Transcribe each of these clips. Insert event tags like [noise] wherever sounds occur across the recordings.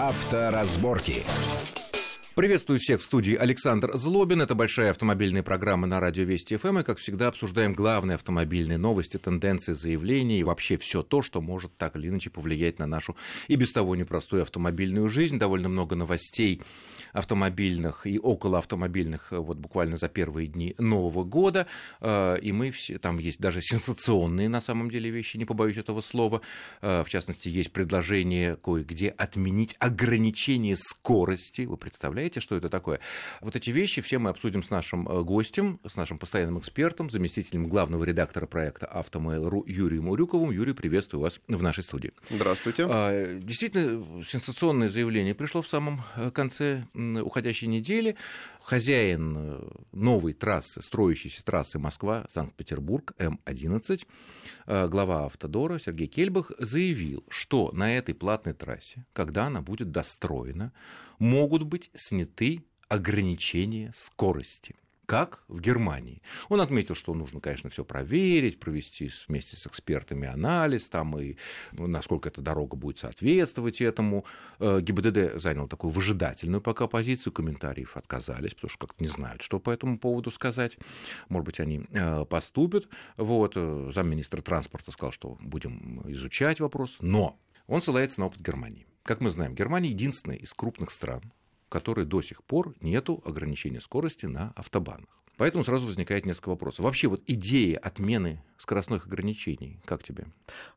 Авторазборки. Приветствую всех в студии Александр Злобин. Это большая автомобильная программа на радио Вести ФМ. И, как всегда, обсуждаем главные автомобильные новости, тенденции, заявления и вообще все то, что может так или иначе повлиять на нашу и без того непростую автомобильную жизнь. Довольно много новостей автомобильных и около автомобильных вот буквально за первые дни Нового года. Э, и мы все, там есть даже [laughs] сенсационные на самом деле вещи, не побоюсь этого слова. Э, в частности, есть предложение кое-где отменить ограничение скорости. Вы представляете, что это такое? Вот эти вещи все мы обсудим с нашим э, гостем, с нашим постоянным экспертом, заместителем главного редактора проекта «Автомейл.ру» Юрием Урюковым. Юрий, приветствую вас в нашей студии. Здравствуйте. Действительно, сенсационное заявление пришло в самом конце уходящей недели хозяин э, новой трассы, строящейся трассы Москва-Санкт-Петербург М-11, э, глава Автодора Сергей Кельбах заявил, что на этой платной трассе, когда она будет достроена, могут быть сняты ограничения скорости как в Германии. Он отметил, что нужно, конечно, все проверить, провести вместе с экспертами анализ, там и ну, насколько эта дорога будет соответствовать этому. Э, ГИБДД занял такую выжидательную пока позицию, комментариев отказались, потому что как-то не знают, что по этому поводу сказать. Может быть, они э, поступят. Вот, э, замминистра транспорта сказал, что будем изучать вопрос, но он ссылается на опыт Германии. Как мы знаем, Германия единственная из крупных стран, которой до сих пор нету ограничения скорости на автобанах. Поэтому сразу возникает несколько вопросов. Вообще вот идея отмены скоростных ограничений, как тебе?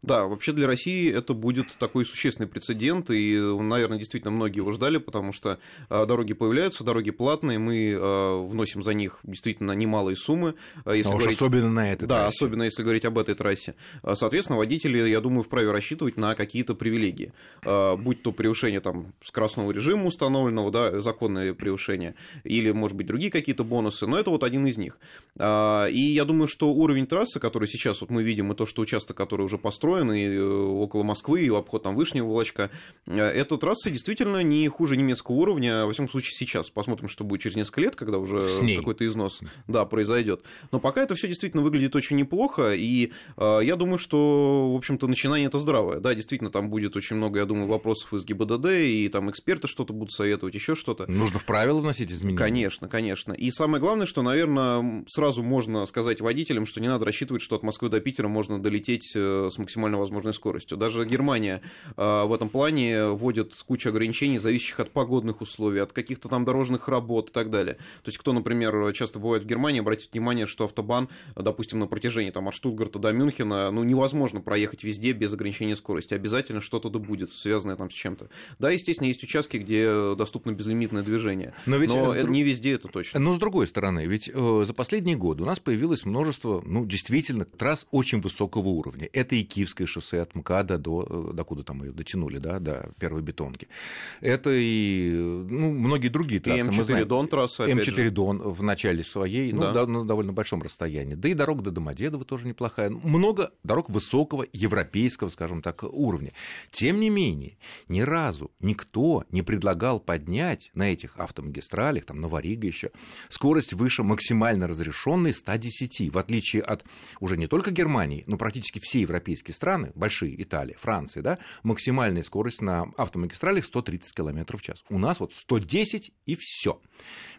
Да, вообще для России это будет такой существенный прецедент, и, наверное, действительно многие его ждали, потому что а, дороги появляются, дороги платные, мы а, вносим за них действительно немалые суммы. Если а говорить... особенно на этой да, трассе. Да, особенно если говорить об этой трассе. Соответственно, водители, я думаю, вправе рассчитывать на какие-то привилегии, будь то превышение там, скоростного режима установленного, да, законное превышение, или, может быть, другие какие-то бонусы, но это вот один из них. И я думаю, что уровень трассы, который сейчас вот мы видим, и то, что участок, который уже построен, и э, около Москвы, и обход там Вышнего Волочка, э, эта трасса действительно не хуже немецкого уровня, во всяком случае сейчас. Посмотрим, что будет через несколько лет, когда уже какой-то износ да, произойдет. Но пока это все действительно выглядит очень неплохо, и э, я думаю, что, в общем-то, начинание это здравое. Да, действительно, там будет очень много, я думаю, вопросов из ГИБДД, и там эксперты что-то будут советовать, еще что-то. Нужно в правила вносить изменения. Конечно, конечно. И самое главное, что, наверное, сразу можно сказать водителям, что не надо рассчитывать, что от Москвы до Питера можно долететь э, с максимально возможной скоростью. Даже Германия э, в этом плане вводит кучу ограничений, зависящих от погодных условий, от каких-то там дорожных работ и так далее. То есть, кто, например, часто бывает в Германии, обратите внимание, что автобан, допустим, на протяжении там, от Штутгарта до Мюнхена, ну, невозможно проехать везде без ограничения скорости. Обязательно что-то да будет, связанное там с чем-то. Да, естественно, есть участки, где доступно безлимитное движение. Но, ведь но друг... не везде это точно. Но с другой стороны, ведь э, за последние годы у нас появилось множество, ну, действительно, трасс очень высокого уровня. Это и Киевское шоссе от МКАДа до, э, до куда там ее дотянули, да, до первой бетонки. Это и ну, многие другие трассы. И М4 Дон трасса, М4 Дон в начале своей, ну, да. ну, на довольно большом расстоянии. Да и дорога до Домодедово тоже неплохая. Много дорог высокого европейского, скажем так, уровня. Тем не менее, ни разу никто не предлагал поднять на этих автомагистралях, там, Новорига еще, скорость выше максимально разрешенной 110, в отличие от уже не только Германии, ну, практически все европейские страны, большие, Италия, Франция, да, максимальная скорость на автомагистралях 130 км в час. У нас вот 110 и все.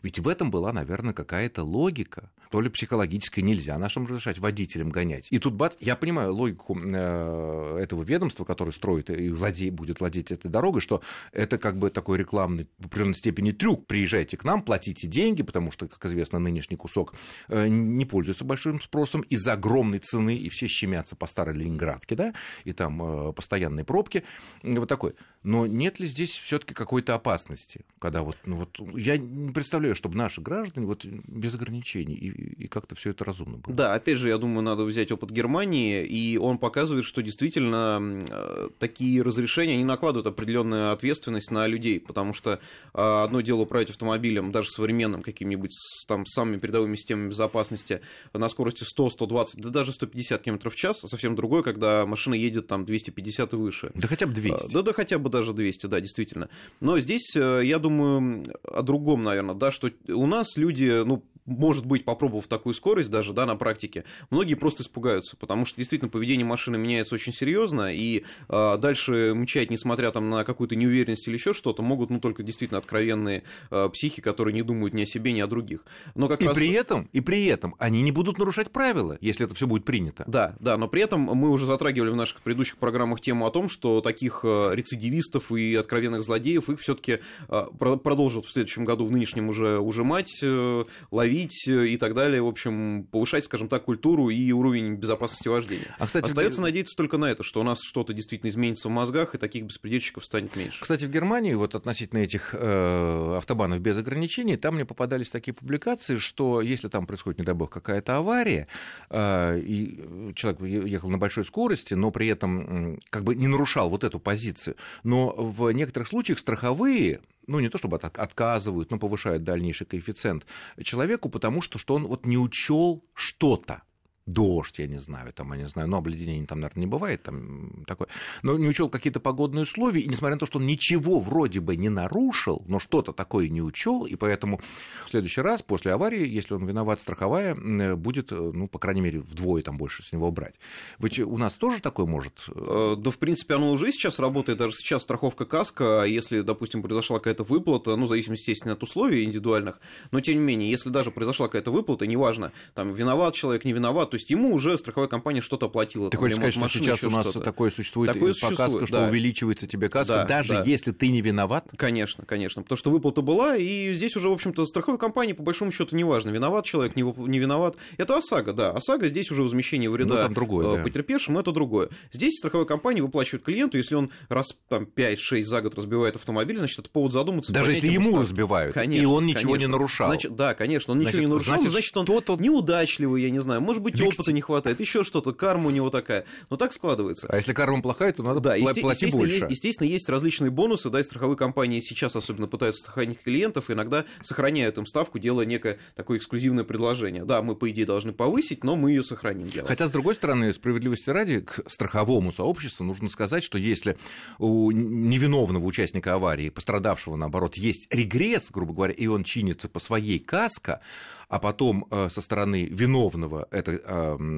Ведь в этом была, наверное, какая-то логика, то ли психологическая, нельзя нашим разрешать водителям гонять. И тут бац, я понимаю логику э, этого ведомства, которое строит и владе, будет владеть этой дорогой, что это как бы такой рекламный в определенной степени трюк. Приезжайте к нам, платите деньги, потому что, как известно, нынешний кусок э, не пользуется большим спросом из-за огромной цены, и все щемятся по старой Ленинградке, да, и там э, постоянные пробки, вот такой. Но нет ли здесь все-таки какой-то опасности, когда вот, ну вот, я не представляю, чтобы наши граждане вот без ограничений и, и как-то все это разумно было. Да, опять же, я думаю, надо взять опыт Германии, и он показывает, что действительно э, такие разрешения, они накладывают определенную ответственность на людей, потому что э, одно дело управлять автомобилем, даже современным каким-нибудь, там, самыми передовыми системами безопасности на скорости 100-120, да даже 150 км в час, совсем другое, когда машина едет там 250 и выше. Да хотя бы 200. А, да, да хотя бы даже 200, да, действительно. Но здесь, э, я думаю, о другом, наверное, да, что у нас люди, ну, может быть, попробовав такую скорость даже, да, на практике, многие просто испугаются, потому что действительно поведение машины меняется очень серьезно, и э, дальше мчать, несмотря там на какую-то неуверенность или еще что-то, могут, ну, только действительно откровенные э, психи, которые не думают ни о себе, ни о других. Но как и раз... при этом, и при этом они не будут нарушать правила, если это все будет принято. Да, да, но при этом мы уже затрагивали в наших предыдущих программах тему о том, что таких э, рецидивистов и откровенных злодеев их все-таки э, продолжат в следующем году в нынешнем уже ужимать, э, ловить и так далее. В общем, повышать, скажем так, культуру и уровень безопасности вождения. А, кстати, Остается в... надеяться только на это, что у нас что-то действительно изменится в мозгах, и таких беспредельщиков станет меньше. Кстати, в Германии, вот относительно этих э, автобанов без ограничений, там мне попадались такие публикации, что если там происходит, не дай бог, какая-то авария, э, и человек ехал на большой скорости, но при этом как бы не нарушал вот эту позицию, но в некоторых случаях страховые ну, не то чтобы отказывают, но повышают дальнейший коэффициент человеку, потому что, что он вот не учел что-то дождь, я не знаю, там, я не знаю, но обледенение там, наверное, не бывает, там такое, но не учел какие-то погодные условия, и несмотря на то, что он ничего вроде бы не нарушил, но что-то такое не учел, и поэтому в следующий раз после аварии, если он виноват, страховая будет, ну, по крайней мере, вдвое там больше с него брать. Вы, у нас тоже такое может? Э, да, в принципе, оно уже сейчас работает, даже сейчас страховка каска, а если, допустим, произошла какая-то выплата, ну, в зависимости, естественно, от условий индивидуальных, но, тем не менее, если даже произошла какая-то выплата, неважно, там, виноват человек, не виноват, то есть ему уже страховая компания что-то оплатила. Ты хочешь сказать, что сейчас у нас такое существует такое существует, что да. увеличивается тебе каска, да, даже да. если ты не виноват? Конечно, конечно, потому что выплата была, и здесь уже, в общем-то, страховой компании, по большому счету, неважно, виноват человек, не, не виноват. Это ОСАГО, да, ОСАГО здесь уже возмещение вреда ну, другое, да. потерпевшему, это другое. Здесь страховая компания выплачивает клиенту, если он раз там 5-6 за год разбивает автомобиль, значит, это повод задуматься. Даже если ему ставку. разбивают, конечно, и он ничего конечно. не нарушал. Значит, да, конечно, он значит, ничего не нарушал, значит, значит он тот... неудачливый, я не знаю, может быть. Опыта не хватает, еще что-то, карма у него такая. Но так складывается. А если карма плохая, то надо да, платить естественно, больше. Есть, естественно, есть различные бонусы, да, и страховые компании сейчас особенно пытаются сохранить клиентов, иногда сохраняют им ставку, делая некое такое эксклюзивное предложение. Да, мы, по идее, должны повысить, но мы ее сохраним. Хотя, с другой стороны, справедливости ради, к страховому сообществу нужно сказать, что если у невиновного участника аварии, пострадавшего, наоборот, есть регресс, грубо говоря, и он чинится по своей каско, а потом э, со стороны виновного эта э,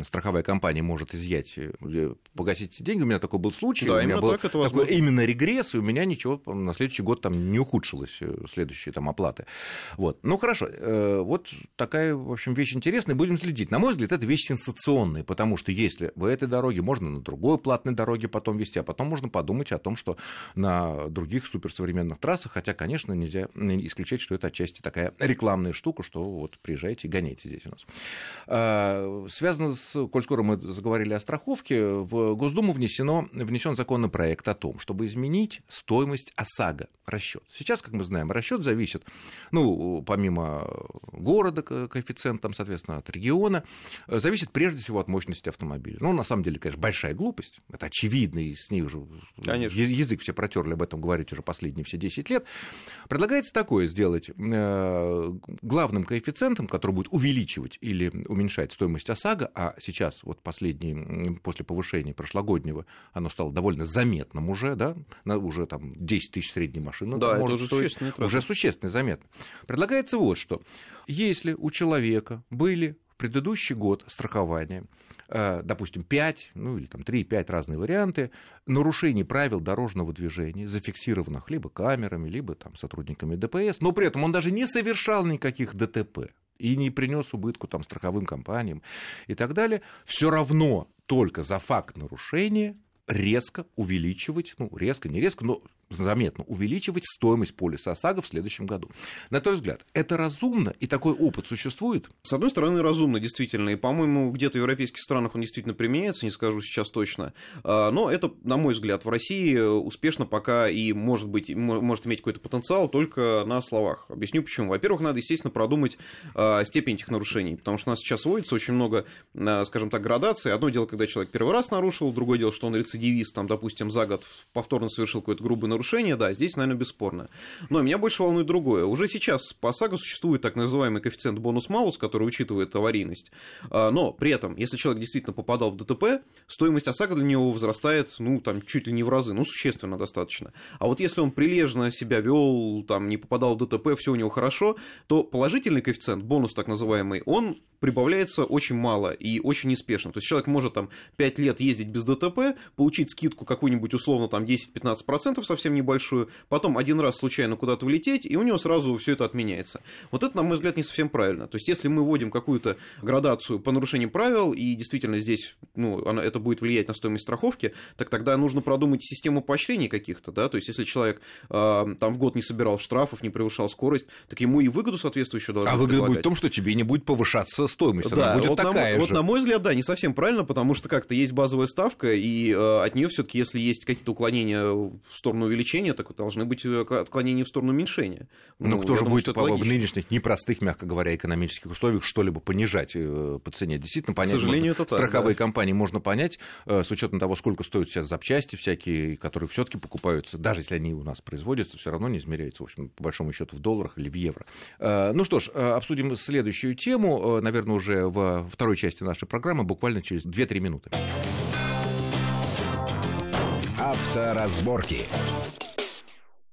страховая компания может изъять, э, погасить деньги. У меня такой был случай, да, у меня был так такой возможно. именно регресс, и у меня ничего на следующий год там не ухудшилось, следующие там оплаты. Вот. Ну, хорошо, вот такая, в общем, вещь интересная, будем следить. На мой взгляд, это вещь сенсационная, потому что если в этой дороге, можно на другой платной дороге потом вести, а потом можно подумать о том, что на других суперсовременных трассах, хотя, конечно, нельзя исключать, что это отчасти такая рекламная штука, что вот при приезжайте и гоняйте здесь у нас. Связано с, коль скоро мы заговорили о страховке, в Госдуму внесено, внесен законопроект о том, чтобы изменить стоимость ОСАГО, расчет. Сейчас, как мы знаем, расчет зависит, ну, помимо города, коэффициент, там, соответственно, от региона, зависит прежде всего от мощности автомобиля. Ну, на самом деле, конечно, большая глупость, это очевидно, и с ней уже конечно. язык все протерли об этом говорить уже последние все 10 лет. Предлагается такое сделать э, главным коэффициентом который будет увеличивать или уменьшать стоимость ОСАГО, а сейчас, вот последний, после повышения прошлогоднего, оно стало довольно заметным уже, да, уже там 10 тысяч средней машины да, может это стоить, существенно, уже существенно заметно. Предлагается вот что. Если у человека были в предыдущий год страхования, э, допустим, 5, ну или там 3-5 разные варианты нарушений правил дорожного движения, зафиксированных либо камерами, либо там сотрудниками ДПС, но при этом он даже не совершал никаких ДТП и не принес убытку там, страховым компаниям и так далее, все равно только за факт нарушения резко увеличивать, ну, резко, не резко, но заметно увеличивать стоимость полиса ОСАГО в следующем году. На твой взгляд, это разумно и такой опыт существует? С одной стороны, разумно, действительно. И, по-моему, где-то в европейских странах он действительно применяется, не скажу сейчас точно. А, но это, на мой взгляд, в России успешно пока и может, быть, может иметь какой-то потенциал только на словах. Объясню почему. Во-первых, надо, естественно, продумать а, степень этих нарушений, потому что у нас сейчас вводится очень много, а, скажем так, градаций. Одно дело, когда человек первый раз нарушил, другое дело, что он рецидивист, там, допустим, за год повторно совершил какое-то грубое нарушение, да, здесь, наверное, бесспорно. Но меня больше волнует другое. Уже сейчас по ОСАГО существует так называемый коэффициент бонус-малус, который учитывает аварийность. А, но при этом, если человек действительно попадал в ДТП, стоимость ОСАГО для него возрастает, ну, там, чуть ли не в разы, ну, существенно достаточно. А вот если он прилежно себя вел, там, не попадал в ДТП, все у него хорошо, то положительный коэффициент, бонус так называемый, он прибавляется очень мало и очень неспешно. То есть человек может там 5 лет ездить без ДТП, получить скидку какую-нибудь условно там 10-15% совсем небольшую, потом один раз случайно куда-то влететь, и у него сразу все это отменяется. Вот это, на мой взгляд, не совсем правильно. То есть если мы вводим какую-то градацию по нарушению правил, и действительно здесь ну, это будет влиять на стоимость страховки, так тогда нужно продумать систему поощрений каких-то, да, то есть если человек э, там в год не собирал штрафов, не превышал скорость, так ему и выгоду соответствующую должны А выгода будет в том, что тебе не будет повышаться стоимость, да, она будет вот такая на, же. Вот на мой взгляд, да, не совсем правильно, потому что как-то есть базовая ставка, и э, от нее все-таки, если есть какие-то уклонения в сторону увеличения, так должны быть э, отклонения в сторону уменьшения. Но ну, кто же думаю, будет в нынешних непростых, мягко говоря, экономических условиях что-либо понижать э, по цене? Действительно, понять, К сожалению, можно, это так, страховые да. компании можно понять, э, с учетом того, сколько стоят сейчас запчасти всякие, которые все-таки покупаются, даже если они у нас производятся, все равно не измеряются, в общем, по большому счету в долларах или в евро. Ну что ж, обсудим следующую тему, наверное, уже в второй части нашей программы, буквально через 2-3 минуты. Авторазборки.